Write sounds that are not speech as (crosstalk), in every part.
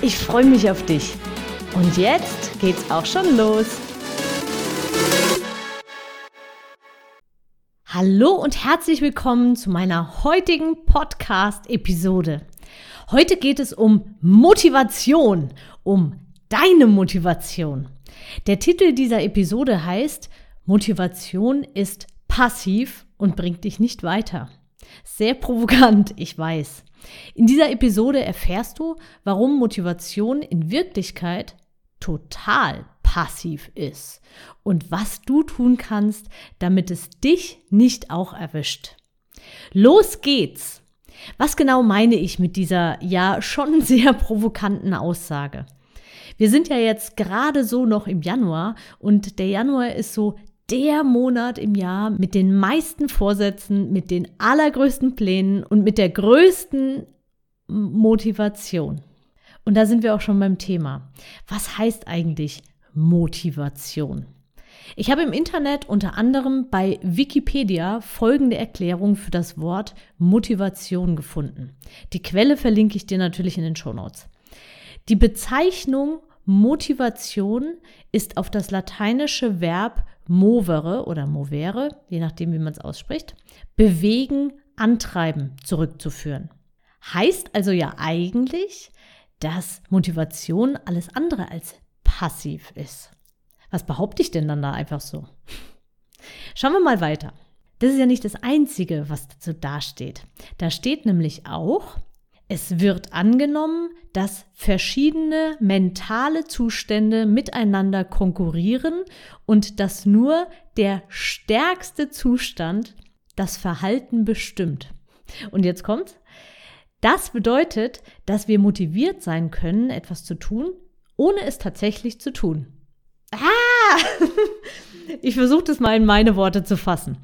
Ich freue mich auf dich. Und jetzt geht's auch schon los. Hallo und herzlich willkommen zu meiner heutigen Podcast-Episode. Heute geht es um Motivation, um deine Motivation. Der Titel dieser Episode heißt Motivation ist passiv und bringt dich nicht weiter. Sehr provokant, ich weiß. In dieser Episode erfährst du, warum Motivation in Wirklichkeit total passiv ist und was du tun kannst, damit es dich nicht auch erwischt. Los geht's! Was genau meine ich mit dieser ja schon (laughs) sehr provokanten Aussage? Wir sind ja jetzt gerade so noch im Januar und der Januar ist so der Monat im Jahr mit den meisten Vorsätzen, mit den allergrößten Plänen und mit der größten Motivation. Und da sind wir auch schon beim Thema. Was heißt eigentlich Motivation? Ich habe im Internet unter anderem bei Wikipedia folgende Erklärung für das Wort Motivation gefunden. Die Quelle verlinke ich dir natürlich in den Shownotes. Die Bezeichnung Motivation ist auf das lateinische Verb movere oder movere, je nachdem, wie man es ausspricht, bewegen, antreiben zurückzuführen. Heißt also ja eigentlich, dass Motivation alles andere als passiv ist. Was behaupte ich denn dann da einfach so? Schauen wir mal weiter. Das ist ja nicht das Einzige, was dazu dasteht. Da steht nämlich auch, es wird angenommen, dass verschiedene mentale Zustände miteinander konkurrieren und dass nur der stärkste Zustand das Verhalten bestimmt. Und jetzt kommt's. Das bedeutet, dass wir motiviert sein können, etwas zu tun, ohne es tatsächlich zu tun. Ah! (laughs) Ich versuche das mal in meine Worte zu fassen.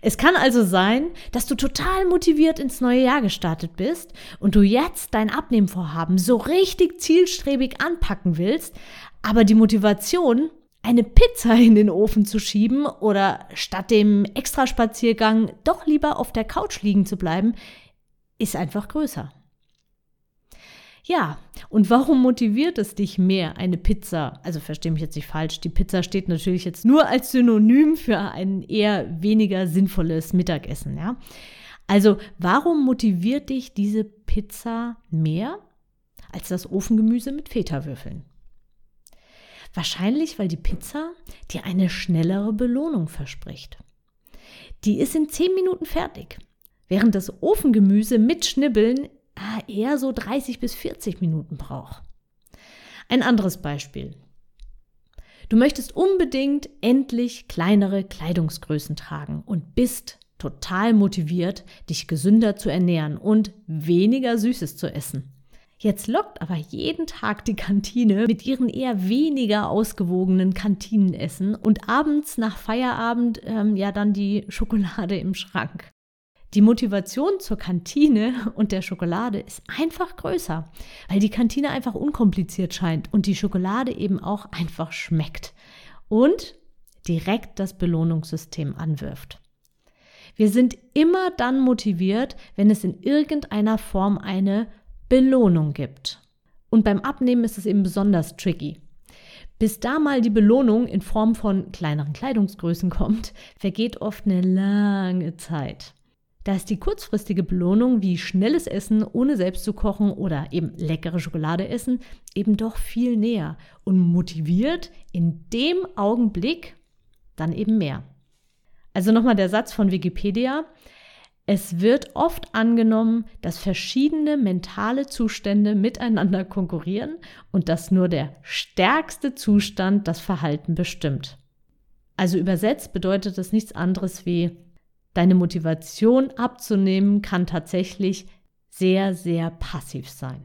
Es kann also sein, dass du total motiviert ins neue Jahr gestartet bist und du jetzt dein Abnehmvorhaben so richtig zielstrebig anpacken willst, aber die Motivation, eine Pizza in den Ofen zu schieben oder statt dem Extraspaziergang doch lieber auf der Couch liegen zu bleiben, ist einfach größer. Ja, und warum motiviert es dich mehr, eine Pizza? Also verstehe mich jetzt nicht falsch, die Pizza steht natürlich jetzt nur als Synonym für ein eher weniger sinnvolles Mittagessen, ja? Also, warum motiviert dich diese Pizza mehr als das Ofengemüse mit Feta-Würfeln? Wahrscheinlich, weil die Pizza dir eine schnellere Belohnung verspricht. Die ist in 10 Minuten fertig, während das Ofengemüse mit Schnibbeln eher so 30 bis 40 Minuten braucht. Ein anderes Beispiel. Du möchtest unbedingt endlich kleinere Kleidungsgrößen tragen und bist total motiviert, dich gesünder zu ernähren und weniger Süßes zu essen. Jetzt lockt aber jeden Tag die Kantine mit ihren eher weniger ausgewogenen Kantinenessen und abends nach Feierabend ähm, ja dann die Schokolade im Schrank. Die Motivation zur Kantine (laughs) und der Schokolade ist einfach größer, weil die Kantine einfach unkompliziert scheint und die Schokolade eben auch einfach schmeckt und direkt das Belohnungssystem anwirft. Wir sind immer dann motiviert, wenn es in irgendeiner Form eine Belohnung gibt. Und beim Abnehmen ist es eben besonders tricky. Bis da mal die Belohnung in Form von kleineren Kleidungsgrößen kommt, vergeht oft eine lange Zeit. Da ist die kurzfristige Belohnung wie schnelles Essen ohne selbst zu kochen oder eben leckere Schokolade essen eben doch viel näher und motiviert in dem Augenblick dann eben mehr. Also nochmal der Satz von Wikipedia. Es wird oft angenommen, dass verschiedene mentale Zustände miteinander konkurrieren und dass nur der stärkste Zustand das Verhalten bestimmt. Also übersetzt bedeutet das nichts anderes wie Deine Motivation abzunehmen kann tatsächlich sehr, sehr passiv sein.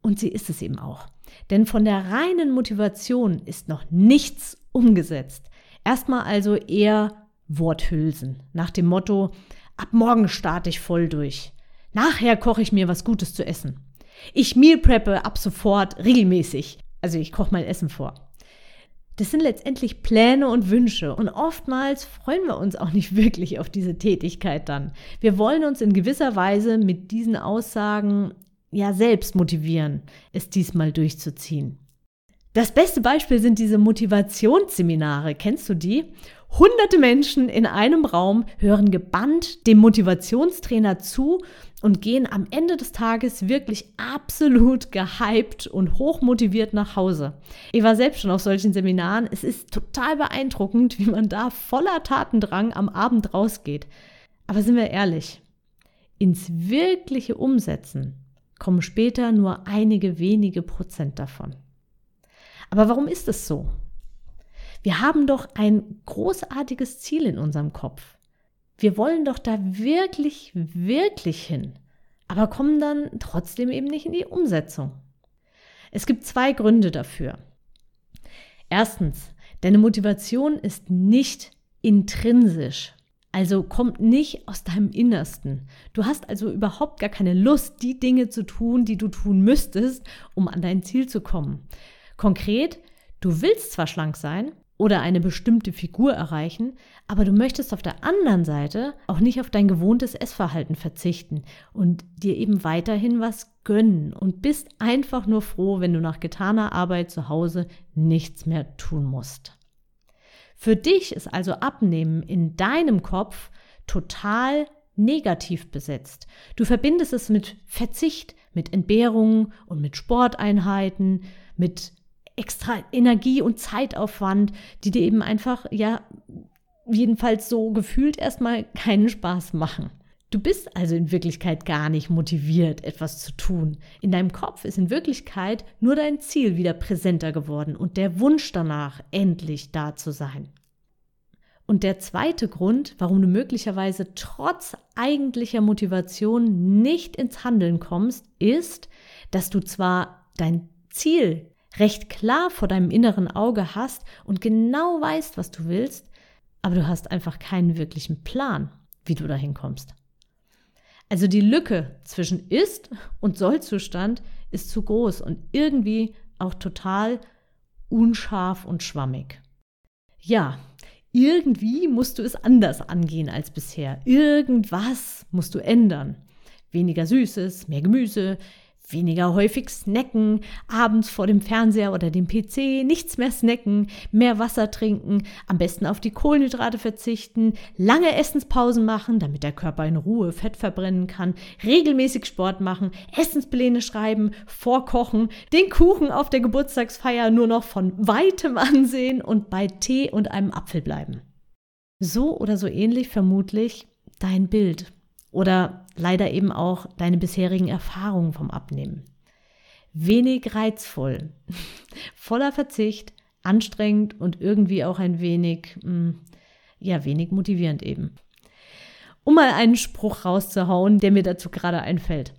Und sie ist es eben auch. Denn von der reinen Motivation ist noch nichts umgesetzt. Erstmal also eher Worthülsen nach dem Motto, ab morgen starte ich voll durch. Nachher koche ich mir was Gutes zu essen. Ich meal preppe ab sofort regelmäßig. Also ich koche mein Essen vor. Das sind letztendlich Pläne und Wünsche und oftmals freuen wir uns auch nicht (laughs) wirklich auf diese Tätigkeit dann. Wir wollen uns in gewisser Weise mit diesen Aussagen ja selbst motivieren, es diesmal durchzuziehen. Das beste Beispiel sind diese Motivationsseminare. Kennst du die? Hunderte Menschen in einem Raum hören gebannt dem Motivationstrainer zu und gehen am Ende des Tages wirklich absolut gehypt und hochmotiviert nach Hause. Ich war selbst schon auf solchen Seminaren. Es ist total beeindruckend, wie man da voller Tatendrang am Abend rausgeht. Aber sind wir ehrlich, ins wirkliche Umsetzen kommen später nur einige wenige Prozent davon. Aber warum ist es so? Wir haben doch ein großartiges Ziel in unserem Kopf. Wir wollen doch da wirklich, wirklich hin, aber kommen dann trotzdem eben nicht in die Umsetzung. Es gibt zwei Gründe dafür. Erstens, deine Motivation ist nicht intrinsisch, also kommt nicht aus deinem Innersten. Du hast also überhaupt gar keine Lust, die Dinge zu tun, die du tun müsstest, um an dein Ziel zu kommen. Konkret, du willst zwar schlank sein oder eine bestimmte Figur erreichen, aber du möchtest auf der anderen Seite auch nicht auf dein gewohntes Essverhalten verzichten und dir eben weiterhin was gönnen und bist einfach nur froh, wenn du nach getaner Arbeit zu Hause nichts mehr tun musst. Für dich ist also Abnehmen in deinem Kopf total negativ besetzt. Du verbindest es mit Verzicht, mit Entbehrungen und mit Sporteinheiten, mit extra Energie und Zeitaufwand, die dir eben einfach, ja, jedenfalls so gefühlt erstmal keinen Spaß machen. Du bist also in Wirklichkeit gar nicht motiviert, etwas zu tun. In deinem Kopf ist in Wirklichkeit nur dein Ziel wieder präsenter geworden und der Wunsch danach, endlich da zu sein. Und der zweite Grund, warum du möglicherweise trotz eigentlicher Motivation nicht ins Handeln kommst, ist, dass du zwar dein Ziel recht klar vor deinem inneren Auge hast und genau weißt, was du willst, aber du hast einfach keinen wirklichen Plan, wie du dahin kommst. Also die Lücke zwischen Ist- und Sollzustand ist zu groß und irgendwie auch total unscharf und schwammig. Ja, irgendwie musst du es anders angehen als bisher. Irgendwas musst du ändern. Weniger Süßes, mehr Gemüse, Weniger häufig snacken, abends vor dem Fernseher oder dem PC, nichts mehr snacken, mehr Wasser trinken, am besten auf die Kohlenhydrate verzichten, lange Essenspausen machen, damit der Körper in Ruhe Fett verbrennen kann, regelmäßig Sport machen, Essenspläne schreiben, vorkochen, den Kuchen auf der Geburtstagsfeier nur noch von weitem (laughs) ansehen und bei Tee und einem Apfel bleiben. So oder so ähnlich vermutlich dein Bild oder leider eben auch deine bisherigen Erfahrungen vom Abnehmen. Wenig reizvoll, (laughs) voller Verzicht, anstrengend und irgendwie auch ein wenig, hm, ja, wenig motivierend eben. Um mal einen Spruch rauszuhauen, der mir dazu gerade einfällt.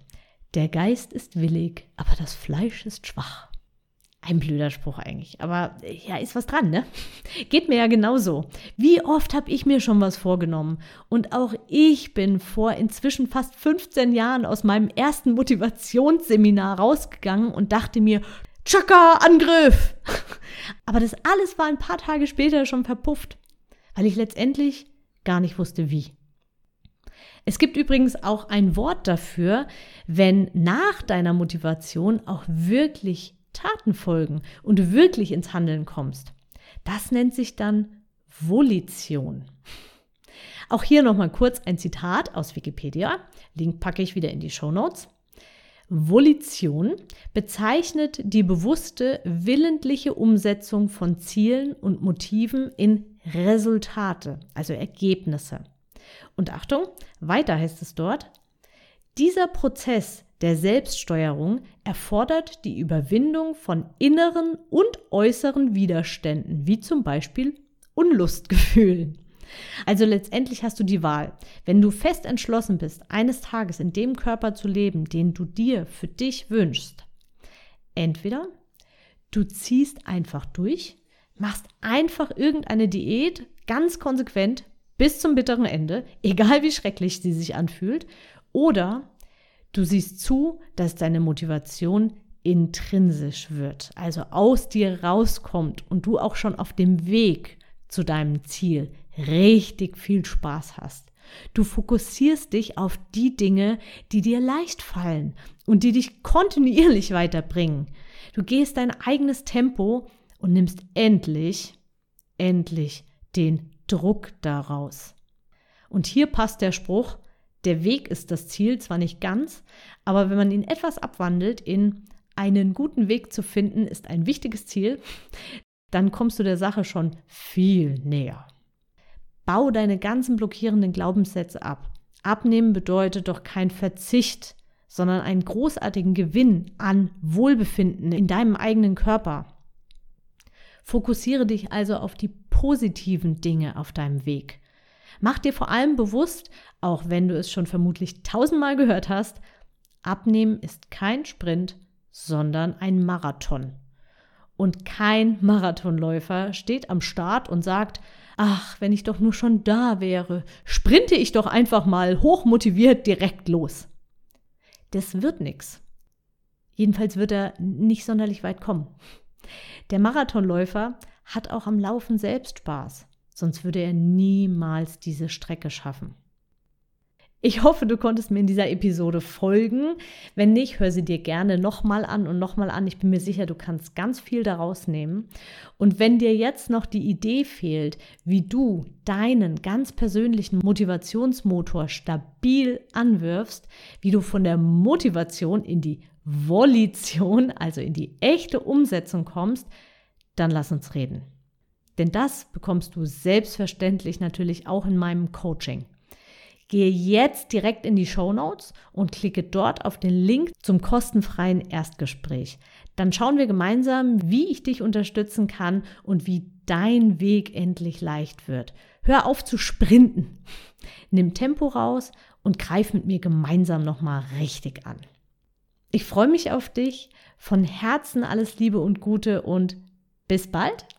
Der Geist ist willig, aber das Fleisch ist schwach. Ein blöder Spruch eigentlich. Aber ja, ist was dran, ne? (laughs) Geht mir ja genauso. Wie oft habe ich mir schon was vorgenommen? Und auch ich bin vor inzwischen fast 15 Jahren aus meinem ersten Motivationsseminar rausgegangen und dachte mir, Chaka, Angriff! (laughs) Aber das alles war ein paar Tage später schon verpufft, weil ich letztendlich gar nicht wusste, wie. Es gibt übrigens auch ein Wort dafür, wenn nach deiner Motivation auch wirklich Taten folgen und du wirklich ins Handeln kommst. Das nennt sich dann Volition. Auch hier nochmal kurz ein Zitat aus Wikipedia. Link packe ich wieder in die Show Notes. Volition bezeichnet die bewusste, willentliche Umsetzung von Zielen und Motiven in Resultate, also Ergebnisse. Und Achtung, weiter heißt es dort, dieser Prozess der Selbststeuerung erfordert die Überwindung von inneren und äußeren Widerständen, wie zum Beispiel Unlustgefühlen. Also letztendlich hast du die Wahl. Wenn du fest entschlossen bist, eines Tages in dem Körper zu leben, den du dir für dich wünschst, Entweder du ziehst einfach durch, machst einfach irgendeine Diät ganz konsequent bis zum bitteren Ende, (laughs) egal wie schrecklich sie sich anfühlt, oder du siehst zu, dass deine Motivation intrinsisch wird, also aus dir rauskommt und du auch schon auf dem Weg zu deinem Ziel richtig viel Spaß hast. Du fokussierst dich auf die Dinge, die dir leicht fallen und die dich kontinuierlich weiterbringen. Du gehst dein eigenes Tempo und nimmst endlich, endlich den Druck daraus. Und hier passt der Spruch, der Weg ist das Ziel, zwar nicht ganz, aber wenn man ihn etwas abwandelt in einen guten Weg zu finden, ist ein wichtiges Ziel, dann kommst du der Sache schon viel näher. Bau deine ganzen blockierenden Glaubenssätze ab. Abnehmen bedeutet doch kein Verzicht, sondern einen großartigen Gewinn an Wohlbefinden in deinem eigenen Körper. Fokussiere dich also auf die positiven Dinge auf deinem Weg. Mach dir vor allem bewusst, auch wenn du es schon vermutlich tausendmal gehört hast, Abnehmen ist kein Sprint, sondern ein Marathon. Und kein Marathonläufer steht am Start und sagt, ach, wenn ich doch nur schon da wäre, sprinte ich doch einfach mal hochmotiviert direkt los. Das wird nichts. Jedenfalls wird er nicht sonderlich weit kommen. Der Marathonläufer hat auch am Laufen selbst Spaß, sonst würde er niemals diese Strecke schaffen. Ich hoffe, du konntest mir in dieser Episode folgen. Wenn nicht, hör sie dir gerne nochmal an und nochmal an. Ich bin mir sicher, du kannst ganz viel daraus nehmen. Und wenn dir jetzt noch die Idee fehlt, wie du deinen ganz persönlichen Motivationsmotor stabil anwirfst, wie du von der Motivation in die Volition, also in die echte Umsetzung kommst, dann lass uns reden. Denn das bekommst du selbstverständlich natürlich auch in meinem Coaching. Gehe jetzt direkt in die Show Notes und klicke dort auf den Link zum kostenfreien Erstgespräch. Dann schauen wir gemeinsam, wie ich dich unterstützen kann und wie dein Weg endlich leicht wird. Hör auf zu sprinten. Nimm Tempo raus und greif mit mir gemeinsam nochmal richtig an. Ich freue mich auf dich. Von Herzen alles Liebe und Gute und bis bald,